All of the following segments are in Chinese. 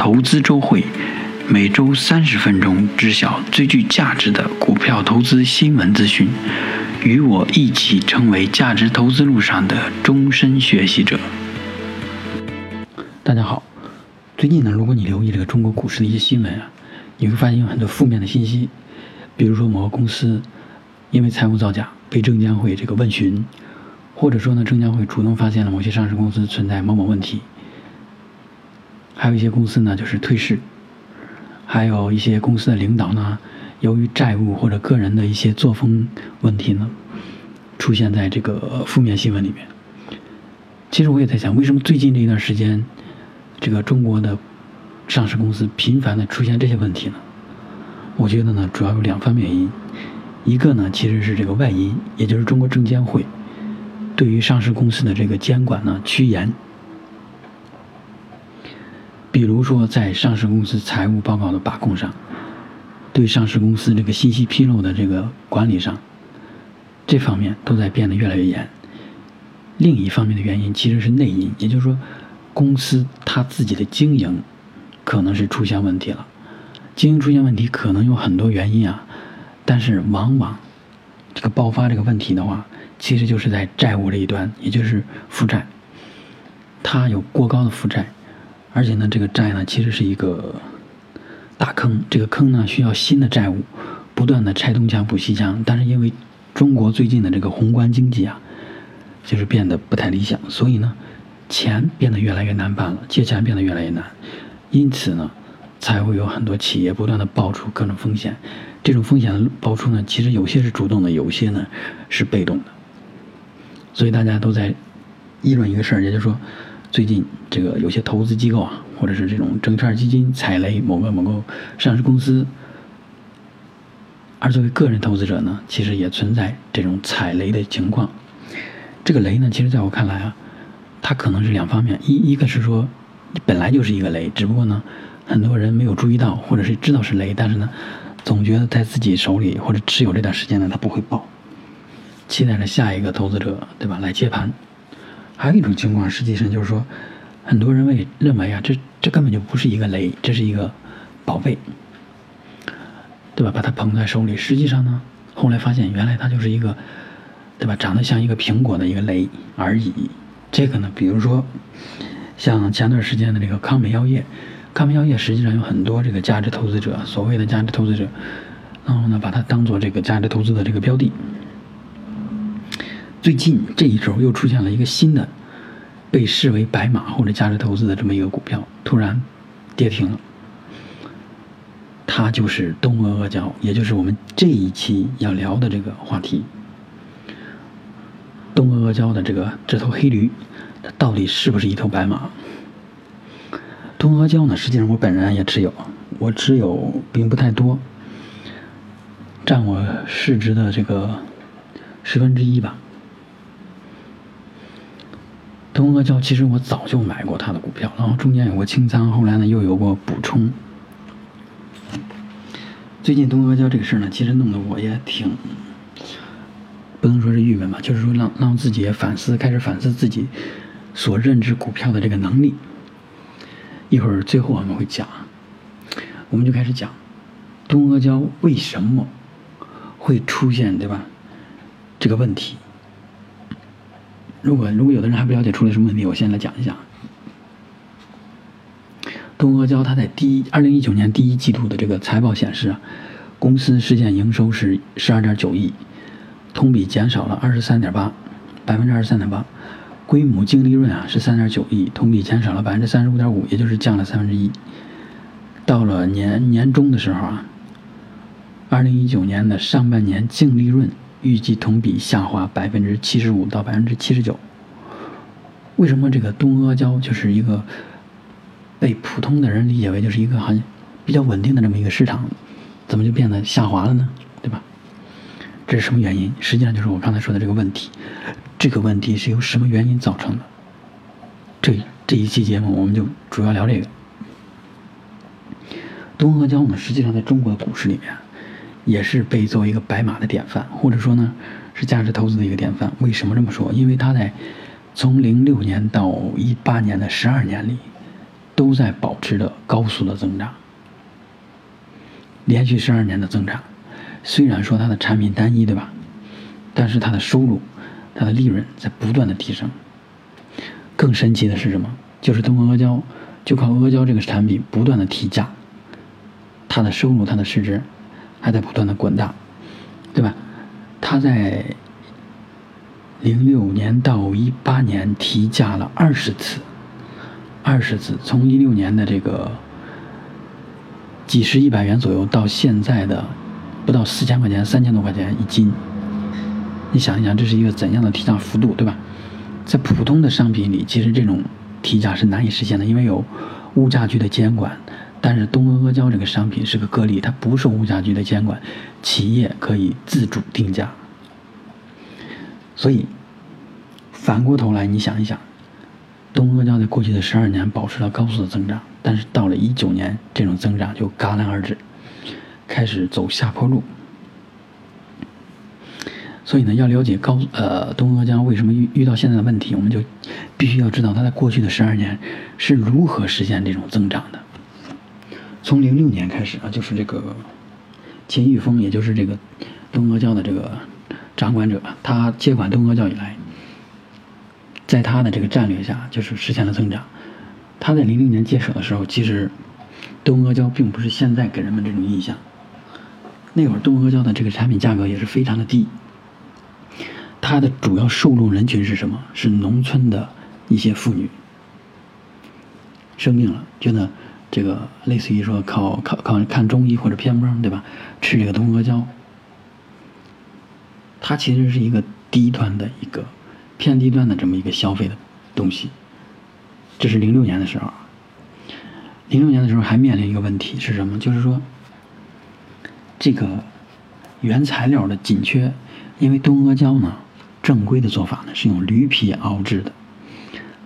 投资周会，每周三十分钟，知晓最具价值的股票投资新闻资讯，与我一起成为价值投资路上的终身学习者。大家好，最近呢，如果你留意这个中国股市的一些新闻啊，你会发现有很多负面的信息，比如说某个公司因为财务造假被证监会这个问询，或者说呢，证监会主动发现了某些上市公司存在某某问题。还有一些公司呢，就是退市；还有一些公司的领导呢，由于债务或者个人的一些作风问题呢，出现在这个负面新闻里面。其实我也在想，为什么最近这一段时间，这个中国的上市公司频繁的出现这些问题呢？我觉得呢，主要有两方面原因。一个呢，其实是这个外因，也就是中国证监会对于上市公司的这个监管呢趋严。比如说，在上市公司财务报告的把控上，对上市公司这个信息披露的这个管理上，这方面都在变得越来越严。另一方面的原因其实是内因，也就是说，公司它自己的经营可能是出现问题了。经营出现问题可能有很多原因啊，但是往往这个爆发这个问题的话，其实就是在债务这一端，也就是负债，它有过高的负债。而且呢，这个债呢，其实是一个大坑。这个坑呢，需要新的债务不断的拆东墙补西墙。但是因为中国最近的这个宏观经济啊，就是变得不太理想，所以呢，钱变得越来越难办了，借钱变得越来越难。因此呢，才会有很多企业不断的爆出各种风险。这种风险的爆出呢，其实有些是主动的，有些呢是被动的。所以大家都在议论一个事儿，也就是说。最近这个有些投资机构啊，或者是这种证券基金踩雷某个某个上市公司，而作为个人投资者呢，其实也存在这种踩雷的情况。这个雷呢，其实在我看来啊，它可能是两方面，一一个是说你本来就是一个雷，只不过呢，很多人没有注意到，或者是知道是雷，但是呢，总觉得在自己手里或者持有这段时间呢，它不会爆，期待着下一个投资者对吧来接盘。还有一种情况，实际上就是说，很多人为认为啊，这这根本就不是一个雷，这是一个宝贝，对吧？把它捧在手里，实际上呢，后来发现原来它就是一个，对吧？长得像一个苹果的一个雷而已。这个呢，比如说像前段时间的这个康美药业，康美药业实际上有很多这个价值投资者，所谓的价值投资者，然后呢，把它当做这个价值投资的这个标的。最近这一周又出现了一个新的被视为白马或者价值投资的这么一个股票，突然跌停了。它就是东阿阿胶，也就是我们这一期要聊的这个话题。东阿阿胶的这个这头黑驴，它到底是不是一头白马？东阿阿胶呢？实际上我本人也持有，我持有并不太多，占我市值的这个十分之一吧。东阿胶其实我早就买过它的股票，然后中间有过清仓，后来呢又有过补充。最近东阿胶这个事儿呢，其实弄得我也挺不能说是郁闷吧，就是说让让自己也反思，开始反思自己所认知股票的这个能力。一会儿最后我们会讲，我们就开始讲东阿胶为什么会出现对吧这个问题。如果如果有的人还不了解出了什么问题，我先来讲一下。东阿胶它在第一二零一九年第一季度的这个财报显示啊，公司实现营收是十二点九亿，同比减少了二十三点八，百分之二十三点八，规模净利润啊是三点九亿，同比减少了百分之三十五点五，也就是降了三分之一。到了年年中的时候啊，二零一九年的上半年净利润。预计同比下滑百分之七十五到百分之七十九。为什么这个东阿胶就是一个被普通的人理解为就是一个很比较稳定的这么一个市场，怎么就变得下滑了呢？对吧？这是什么原因？实际上就是我刚才说的这个问题。这个问题是由什么原因造成的？这这一期节目我们就主要聊这个。东阿胶呢，实际上在中国的股市里面。也是被作为一个白马的典范，或者说呢，是价值投资的一个典范。为什么这么说？因为它在从零六年到一八年的十二年里，都在保持着高速的增长，连续十二年的增长。虽然说它的产品单一，对吧？但是它的收入、它的利润在不断的提升。更神奇的是什么？就是东阿阿胶，就靠阿胶这个产品不断的提价，它的收入、它的市值还在不断的滚大，对吧？它在零六年到一八年提价了二十次，二十次，从一六年的这个几十一百元左右，到现在的不到四千块钱，三千多块钱一斤。你想一想，这是一个怎样的提价幅度，对吧？在普通的商品里，其实这种提价是难以实现的，因为有物价局的监管。但是东阿阿胶这个商品是个个例，它不受物价局的监管，企业可以自主定价。所以反过头来，你想一想，东阿胶在过去的十二年保持了高速的增长，但是到了一九年，这种增长就戛然而止，开始走下坡路。所以呢，要了解高呃东阿胶为什么遇遇到现在的问题，我们就必须要知道它在过去的十二年是如何实现这种增长的。从零六年开始啊，就是这个秦玉峰，也就是这个东阿胶的这个掌管者，他接管东阿胶以来，在他的这个战略下，就是实现了增长。他在零六年接手的时候，其实东阿胶并不是现在给人们这种印象。那会儿东阿胶的这个产品价格也是非常的低。它的主要受众人群是什么？是农村的一些妇女，生病了，觉得这个类似于说靠靠靠看中医或者偏方，对吧？吃这个东阿胶，它其实是一个低端的一个偏低端的这么一个消费的东西。这是零六年的时候，零六年的时候还面临一个问题是什么？就是说这个原材料的紧缺，因为东阿胶呢。正规的做法呢是用驴皮熬制的，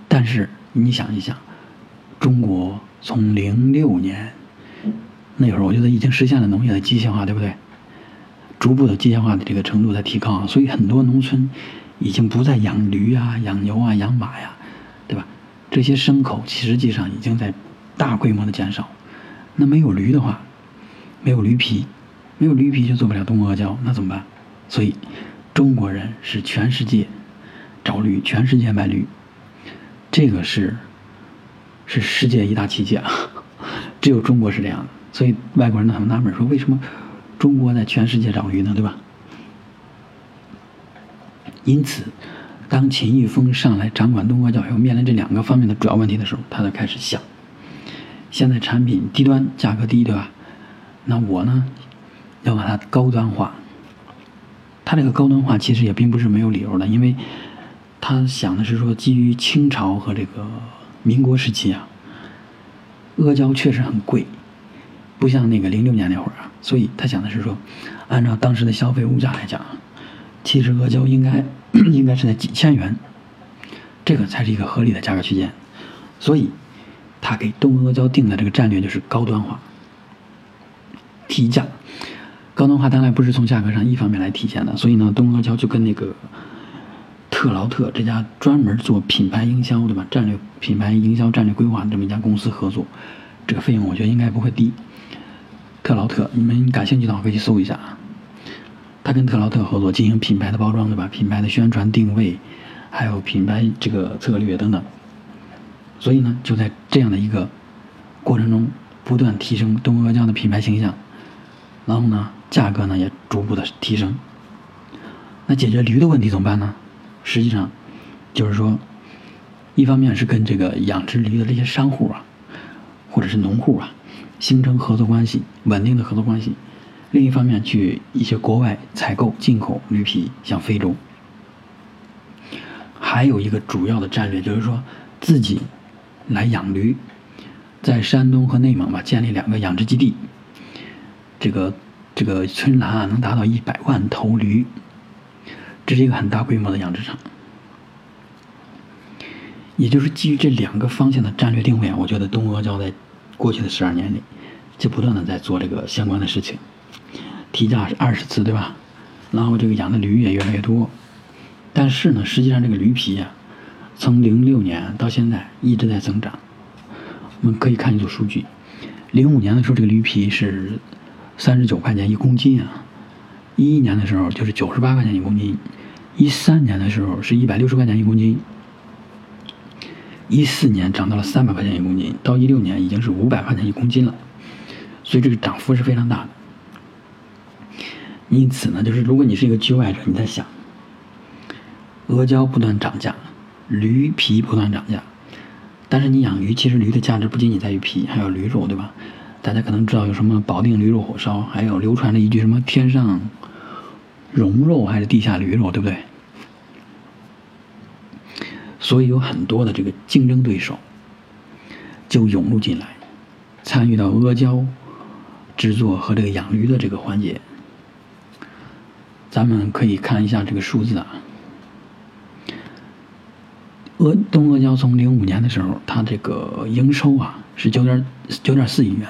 但是你想一想，中国从零六年那会儿，我觉得已经实现了农业的机械化，对不对？逐步的机械化的这个程度在提高，所以很多农村已经不再养驴啊、养牛啊、养马呀，对吧？这些牲口实际上已经在大规模的减少。那没有驴的话，没有驴皮，没有驴皮就做不了东阿胶，那怎么办？所以。中国人是全世界找驴，全世界买驴，这个是是世界一大奇迹啊！只有中国是这样的，所以外国人呢很纳闷，说为什么中国在全世界找鱼呢？对吧？因此，当秦玉峰上来掌管东阿教育，面临这两个方面的主要问题的时候，他就开始想：现在产品低端，价格低，对吧？那我呢，要把它高端化。他这个高端化其实也并不是没有理由的，因为他想的是说，基于清朝和这个民国时期啊，阿胶确实很贵，不像那个零六年那会儿啊，所以他想的是说，按照当时的消费物价来讲，其实阿胶应该 应该是在几千元，这个才是一个合理的价格区间，所以他给东阿胶定的这个战略就是高端化，提价。高端化当然不是从价格上一方面来体现的，所以呢，东阿胶就跟那个特劳特这家专门做品牌营销，对吧？战略品牌营销战略规划的这么一家公司合作，这个费用我觉得应该不会低。特劳特，你们感兴趣的话可以去搜一下啊。他跟特劳特合作进行品牌的包装，对吧？品牌的宣传定位，还有品牌这个策略等等。所以呢，就在这样的一个过程中，不断提升东阿胶的品牌形象，然后呢？价格呢也逐步的提升，那解决驴的问题怎么办呢？实际上，就是说，一方面是跟这个养殖驴的这些商户啊，或者是农户啊，形成合作关系，稳定的合作关系；另一方面，去一些国外采购进口驴皮，像非洲。还有一个主要的战略就是说，自己来养驴，在山东和内蒙吧建立两个养殖基地，这个。这个春兰啊，能达到一百万头驴，这是一个很大规模的养殖场。也就是基于这两个方向的战略定位啊，我觉得东阿胶在过去的十二年里，就不断的在做这个相关的事情，提价是二十次，对吧？然后这个养的驴也越来越多，但是呢，实际上这个驴皮啊，从零六年到现在一直在增长。我们可以看一组数据：零五年的时候，这个驴皮是三十九块钱一公斤啊；一一年的时候就是九十八块钱一公斤；一三年的时候是一百六十块钱一公斤；一四年涨到了三百块钱一公斤，到一六年已经是五百块钱一公斤了。所以这个涨幅是非常大的。因此呢，就是如果你是一个局外者，你在想，阿胶不断涨价，驴皮不断涨价，但是你养鱼，其实驴的价值不仅仅在于皮，还有驴肉，对吧？大家可能知道有什么保定驴肉火烧，还有流传的一句什么“天上荣肉还是地下驴肉”，对不对？所以有很多的这个竞争对手就涌入进来，参与到阿胶制作和这个养驴的这个环节。咱们可以看一下这个数字啊，阿东阿胶从零五年的时候，它这个营收啊是九点九点四亿元，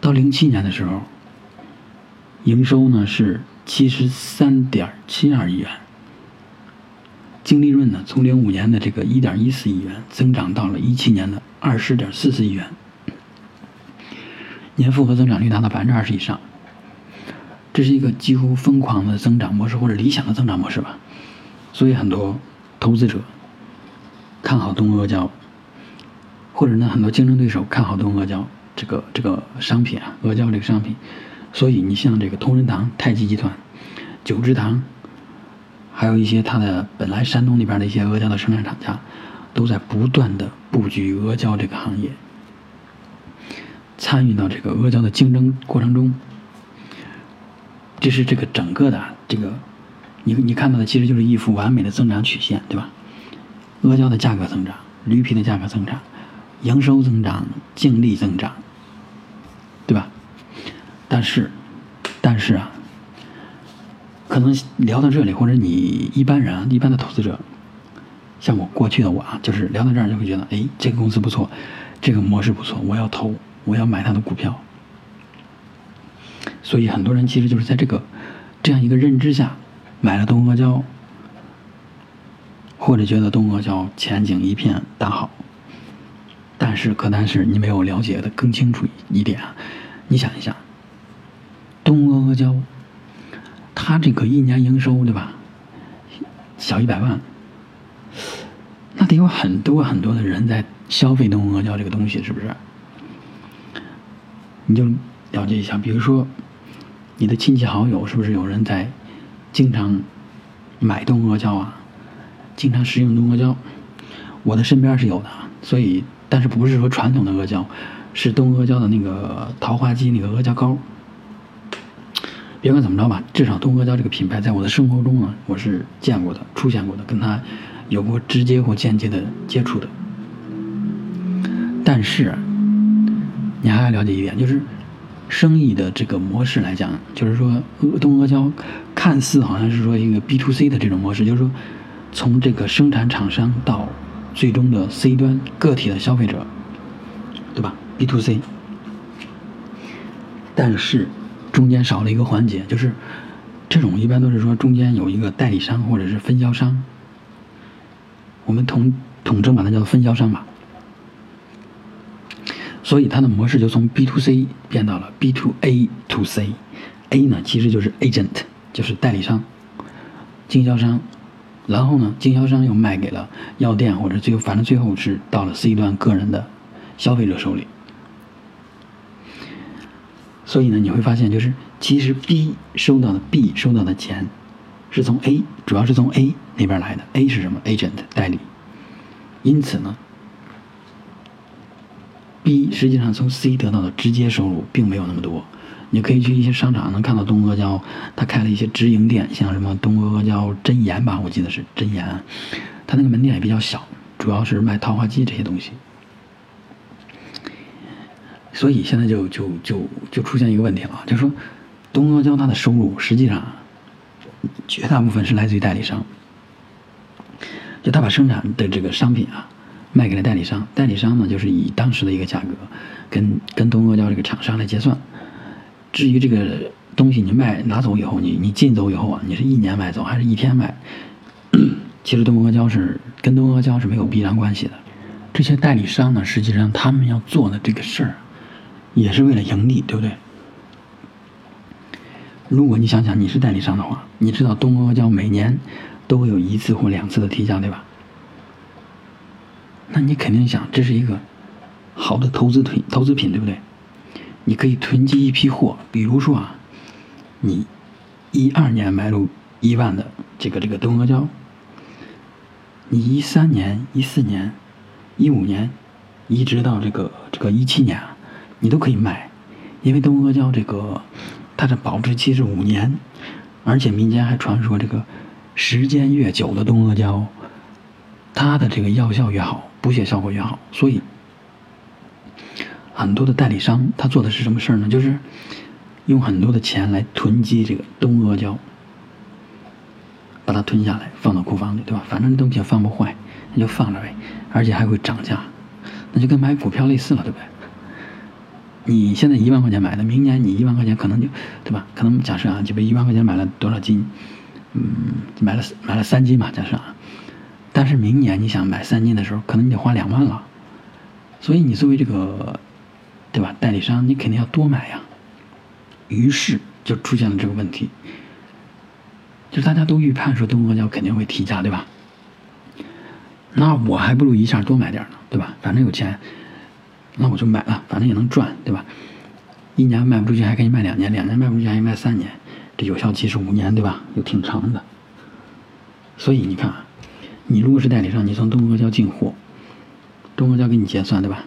到零七年的时候，营收呢是七十三点七二亿元，净利润呢从零五年的这个一点一四亿元增长到了一七年的二十点四四亿元，年复合增长率达到百分之二十以上。这是一个几乎疯狂的增长模式，或者理想的增长模式吧。所以很多投资者看好东阿胶，或者呢很多竞争对手看好东阿胶这个这个商品啊，阿胶这个商品。所以你像这个同仁堂、太极集团、九芝堂，还有一些它的本来山东那边的一些阿胶的生产厂家，都在不断的布局阿胶这个行业，参与到这个阿胶的竞争过程中。这是这个整个的这个，你你看到的其实就是一幅完美的增长曲线，对吧？阿胶的价格增长，驴皮的价格增长，营收增长，净利增长，但是，但是啊，可能聊到这里，或者你一般人，一般的投资者，像我过去的我啊，就是聊到这儿就会觉得，哎，这个公司不错，这个模式不错，我要投，我要买它的股票。所以很多人其实就是在这个这样一个认知下买了东阿胶，或者觉得东阿胶前景一片大好。但是可但是你没有了解的更清楚一点啊！你想一下，东阿阿胶，它这个一年营收对吧？小一百万，那得有很多很多的人在消费东阿阿胶这个东西，是不是？你就了解一下，比如说。你的亲戚好友是不是有人在经常买东阿胶啊？经常食用东阿胶？我的身边是有的，所以但是不是说传统的阿胶，是东阿胶的那个桃花姬那个阿胶膏。别管怎么着吧，至少东阿胶这个品牌在我的生活中呢，我是见过的、出现过的，跟它有过直接或间接的接触的。但是你还要了解一点，就是。生意的这个模式来讲，就是说，东阿胶看似好像是说一个 B to C 的这种模式，就是说，从这个生产厂商到最终的 C 端个体的消费者，对吧？B to C。但是中间少了一个环节，就是这种一般都是说中间有一个代理商或者是分销商，我们统统称把它叫做分销商吧。所以它的模式就从 B to C 变到了 B to A to C。A 呢其实就是 agent，就是代理商、经销商。然后呢，经销商又卖给了药店，或者最后反正最后是到了 C 端个人的消费者手里。所以呢，你会发现就是其实 B 收到的 B 收到的钱是从 A，主要是从 A 那边来的。A 是什么？agent 代理。因此呢。B 实际上从 C 得到的直接收入并没有那么多，你可以去一些商场能看到东阿胶，他开了一些直营店，像什么东阿阿胶真言吧，我记得是真言，他那个门店也比较小，主要是卖桃花机这些东西。所以现在就就就就出现一个问题了，就是说东阿胶它的收入实际上绝大部分是来自于代理商，就他把生产的这个商品啊。卖给了代理商，代理商呢就是以当时的一个价格，跟跟东阿胶这个厂商来结算。至于这个东西你卖拿走以后，你你进走以后啊，你是一年卖走还是一天卖？其实东阿胶是跟东阿胶是没有必然关系的，这些代理商呢，实际上他们要做的这个事儿，也是为了盈利，对不对？如果你想想你是代理商的话，你知道东阿阿胶每年都会有一次或两次的提价，对吧？那你肯定想，这是一个好的投资品，投资品，对不对？你可以囤积一批货，比如说啊，你一二年买入一万的这个这个东阿胶，你一三年、一四年、一五年，一直到这个这个一七年啊，你都可以卖，因为东阿胶这个它的保质期是五年，而且民间还传说这个时间越久的东阿胶，它的这个药效越好，补血效果越好，所以。很多的代理商，他做的是什么事儿呢？就是用很多的钱来囤积这个东阿胶，把它囤下来，放到库房里，对吧？反正东西也放不坏，那就放着呗，而且还会涨价，那就跟买股票类似了，对不对？你现在一万块钱买的，明年你一万块钱可能就，对吧？可能假设啊，就比一万块钱买了多少斤？嗯，买了买了三斤吧，假设啊。但是明年你想买三斤的时候，可能你得花两万了，所以你作为这个。对吧？代理商你肯定要多买呀，于是就出现了这个问题，就是大家都预判说东阿胶肯定会提价，对吧？那我还不如一下多买点呢，对吧？反正有钱，那我就买了，反正也能赚，对吧？一年卖不出去还可以卖两年，两年卖不出去还可以卖三年，这有效期是五年，对吧？又挺长的。所以你看啊，你如果是代理商，你从东阿胶进货，东阿胶给你结算，对吧？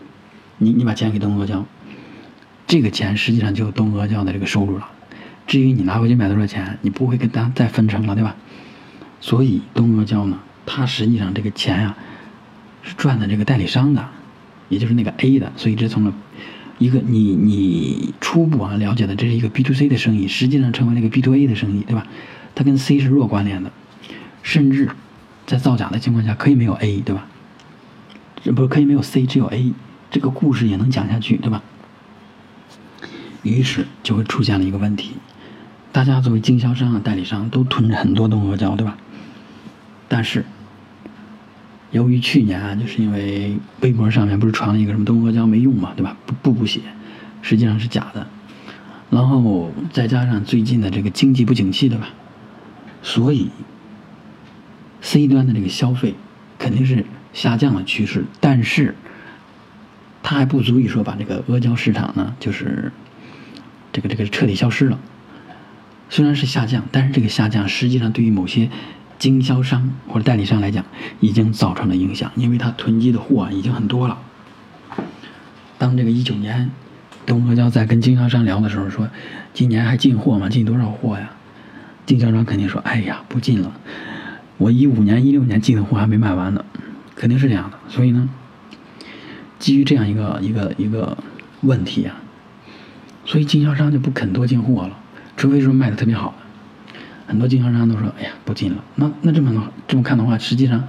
你你把钱给东阿胶。这个钱实际上就是东阿胶的这个收入了，至于你拿回去买多少钱，你不会跟他再分成了，对吧？所以东阿胶呢，它实际上这个钱啊，是赚的这个代理商的，也就是那个 A 的，所以这从了一个你你初步啊了解的，这是一个 B to C 的生意，实际上成为那个 B to A 的生意，对吧？它跟 C 是弱关联的，甚至在造假的情况下可以没有 A，对吧？这不是可以没有 C，只有 A，这个故事也能讲下去，对吧？于是就会出现了一个问题，大家作为经销商啊、代理商都囤着很多东阿胶，对吧？但是，由于去年啊，就是因为微博上面不是传了一个什么东阿胶没用嘛，对吧？不不补血，实际上是假的。然后再加上最近的这个经济不景气，对吧？所以，C 端的这个消费肯定是下降的趋势，但是它还不足以说把这个阿胶市场呢，就是。这个这个彻底消失了，虽然是下降，但是这个下降实际上对于某些经销商或者代理商来讲，已经造成了影响，因为他囤积的货已经很多了。当这个一九年，东阿胶在跟经销商聊的时候说，今年还进货吗？进多少货呀？经销商肯定说，哎呀，不进了，我一五年、一六年进的货还没卖完呢，肯定是这样的。所以呢，基于这样一个一个一个问题啊。所以经销商就不肯多进货了，除非说卖的特别好。很多经销商都说：“哎呀，不进了。”那那这么这么看的话，实际上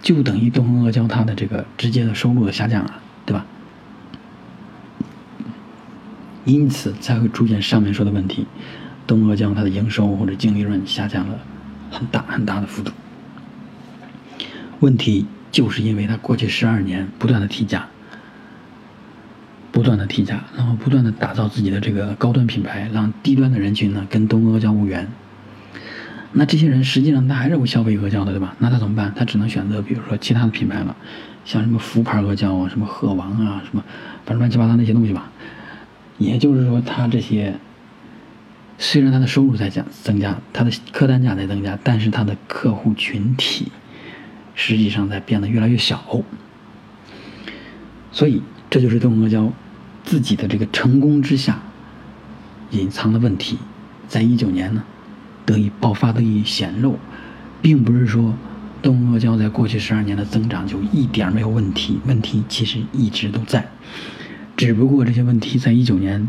就等于东阿胶它的这个直接的收入的下降啊，对吧？因此才会出现上面说的问题，东阿胶它的营收或者净利润下降了很大很大的幅度。问题就是因为它过去十二年不断的提价。不断的提价，然后不断的打造自己的这个高端品牌，让低端的人群呢跟东阿阿胶无缘。那这些人实际上他还是会消费阿胶的，对吧？那他怎么办？他只能选择比如说其他的品牌了，像什么福牌阿胶啊，什么鹤王啊，什么反正乱七八糟那些东西吧。也就是说，他这些虽然他的收入在降增加，他的客单价在增加，但是他的客户群体实际上在变得越来越小。所以这就是东阿胶。自己的这个成功之下，隐藏的问题，在一九年呢，得以爆发，得以显露，并不是说东阿胶在过去十二年的增长就一点没有问题，问题其实一直都在，只不过这些问题在一九年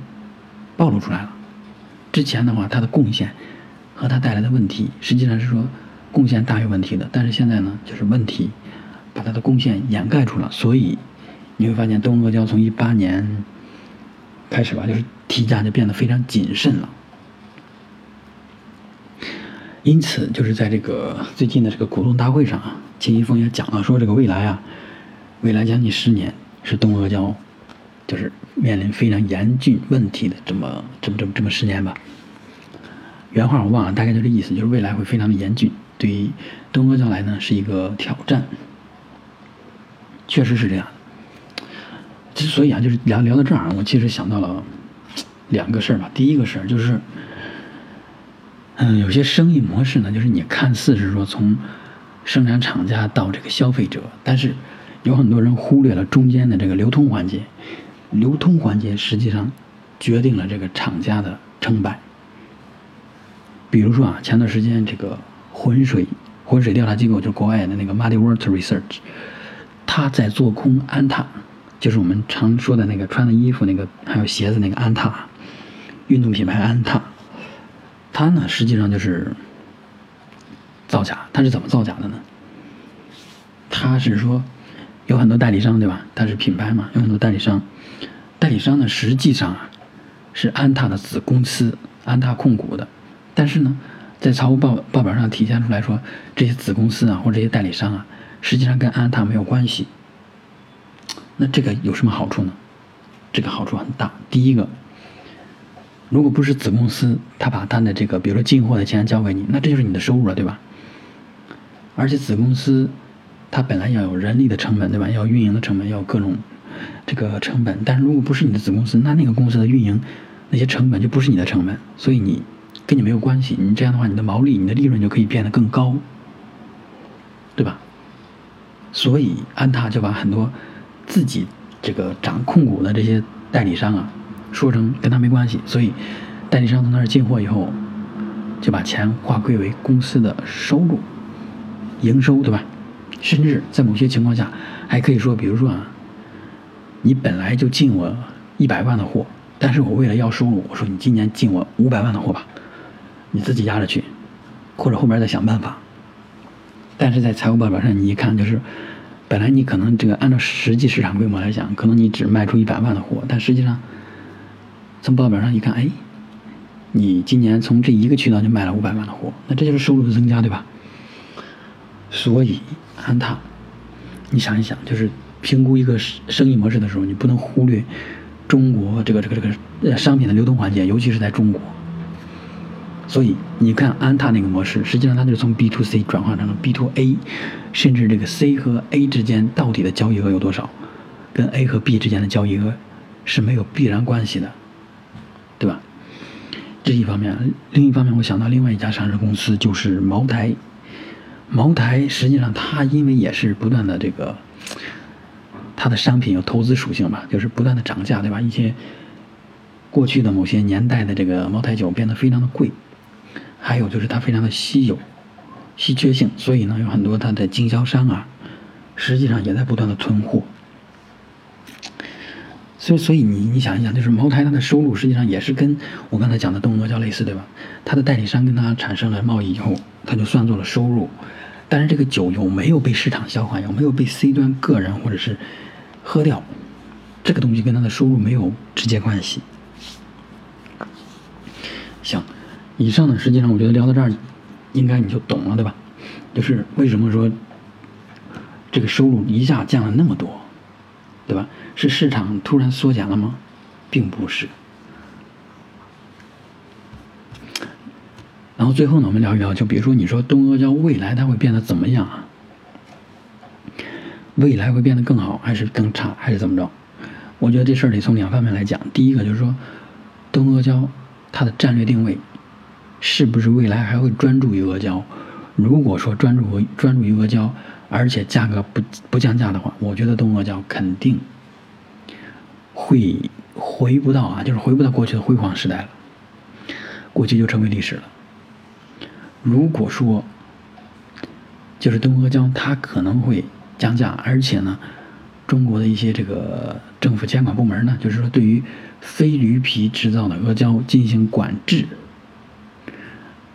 暴露出来了。之前的话，它的贡献和它带来的问题，实际上是说贡献大于问题的，但是现在呢，就是问题把它的贡献掩盖住了，所以你会发现东阿胶从一八年。开始吧，就是提价就变得非常谨慎了。因此，就是在这个最近的这个股东大会上啊，秦一峰也讲了，说这个未来啊，未来将近十年是东阿胶，就是面临非常严峻问题的这么这么这么这么十年吧。原话我忘了，大概就这意思，就是未来会非常的严峻，对于东阿胶来呢是一个挑战。确实是这样。之所以啊，就是聊聊到这儿，我其实想到了两个事儿吧。第一个事儿就是，嗯，有些生意模式呢，就是你看似是说从生产厂家到这个消费者，但是有很多人忽略了中间的这个流通环节。流通环节实际上决定了这个厂家的成败。比如说啊，前段时间这个浑水浑水调查机构，就是国外的那个 Muddy Water Research，他在做空安踏，就是我们常说的那个穿的衣服那个还有鞋子那个安踏，运动品牌安踏，它呢实际上就是。造假，它是怎么造假的呢？他是说有很多代理商，对吧？它是品牌嘛，有很多代理商。代理商呢，实际上啊是安踏的子公司，安踏控股的。但是呢，在财务报报表上体现出来说，这些子公司啊或者这些代理商啊，实际上跟安踏没有关系。那这个有什么好处呢？这个好处很大。第一个，如果不是子公司，他把他的这个比如说进货的钱交给你，那这就是你的收入了，对吧？而且子公司，它本来要有人力的成本，对吧？要运营的成本，要各种这个成本。但是如果不是你的子公司，那那个公司的运营那些成本就不是你的成本，所以你跟你没有关系。你这样的话，你的毛利、你的利润就可以变得更高，对吧？所以安踏就把很多自己这个掌控股的这些代理商啊，说成跟他没关系。所以代理商从那儿进货以后，就把钱划归为公司的收入。营收对吧？甚至在某些情况下，还可以说，比如说啊，你本来就进我一百万的货，但是我为了要收入，我说你今年进我五百万的货吧，你自己压着去，或者后面再想办法。但是在财务报表上，你一看就是，本来你可能这个按照实际市场规模来讲，可能你只卖出一百万的货，但实际上从报表上一看，哎，你今年从这一个渠道就卖了五百万的货，那这就是收入的增加，对吧？所以，安踏，你想一想，就是评估一个生意模式的时候，你不能忽略中国这个这个这个呃商品的流通环节，尤其是在中国。所以，你看安踏那个模式，实际上它就是从 B to C 转换成了 B to A，甚至这个 C 和 A 之间到底的交易额有多少，跟 A 和 B 之间的交易额是没有必然关系的，对吧？这一方面，另一方面，我想到另外一家上市公司就是茅台。茅台实际上，它因为也是不断的这个，它的商品有投资属性嘛，就是不断的涨价，对吧？一些过去的某些年代的这个茅台酒变得非常的贵，还有就是它非常的稀有、稀缺性，所以呢，有很多它的经销商啊，实际上也在不断的囤货。所以，所以你你想一想，就是茅台它的收入实际上也是跟我刚才讲的东阿胶类似，对吧？它的代理商跟它产生了贸易以后，它就算作了收入。但是这个酒有没有被市场消化，有没有被 C 端个人或者是喝掉，这个东西跟它的收入没有直接关系。行，以上呢，实际上我觉得聊到这儿，应该你就懂了，对吧？就是为什么说这个收入一下降了那么多，对吧？是市场突然缩减了吗？并不是。然后最后呢，我们聊一聊，就比如说你说东阿胶未来它会变得怎么样啊？未来会变得更好，还是更差，还是怎么着？我觉得这事儿得从两方面来讲。第一个就是说，东阿胶它的战略定位是不是未来还会专注于阿胶？如果说专注专注于阿胶，而且价格不不降价的话，我觉得东阿胶肯定会回不到啊，就是回不到过去的辉煌时代了，过去就成为历史了。如果说，就是东阿胶它可能会降价，而且呢，中国的一些这个政府监管部门呢，就是说对于非驴皮制造的阿胶进行管制，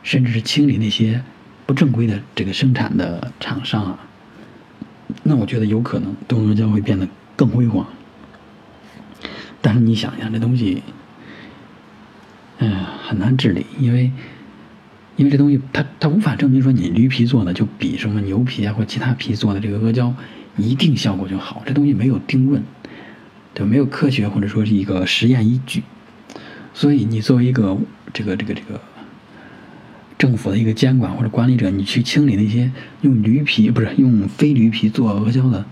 甚至是清理那些不正规的这个生产的厂商啊，那我觉得有可能东阿胶会变得更辉煌。但是你想想，这东西，嗯，很难治理，因为。因为这东西，它它无法证明说你驴皮做的就比什么牛皮啊或其他皮做的这个阿胶一定效果就好。这东西没有定论，对，没有科学或者说是一个实验依据。所以你作为一个这个这个这个政府的一个监管或者管理者，你去清理那些用驴皮不是用非驴皮做阿胶的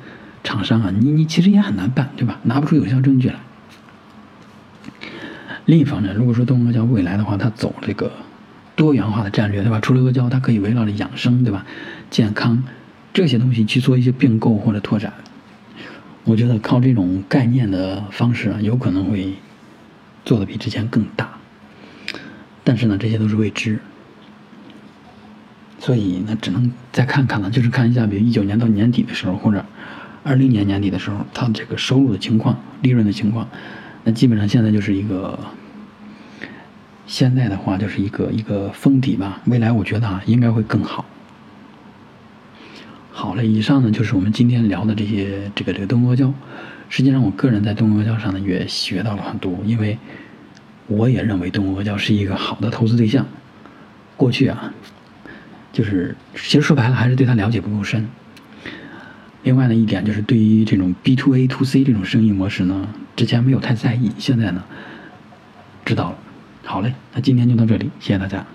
厂商啊，你你其实也很难办，对吧？拿不出有效证据来。另一方面，如果说东阿阿胶未来的话，它走这个多元化的战略，对吧？除了阿胶，它可以围绕着养生，对吧？健康这些东西去做一些并购或者拓展。我觉得靠这种概念的方式啊，有可能会做的比之前更大。但是呢，这些都是未知，所以那只能再看看了，就是看一下，比如一九年到年底的时候，或者二零年年底的时候，它这个收入的情况、利润的情况。那基本上现在就是一个。现在的话就是一个一个封底吧，未来我觉得啊应该会更好。好了，以上呢就是我们今天聊的这些这个这个东阿胶。实际上，我个人在东阿胶上呢也学到了很多，因为我也认为东阿胶是一个好的投资对象。过去啊，就是其实说白了还是对他了解不够深。另外呢一点就是对于这种 B to A to C 这种生意模式呢，之前没有太在意，现在呢知道了。好嘞，那今天就到这里，谢谢大家。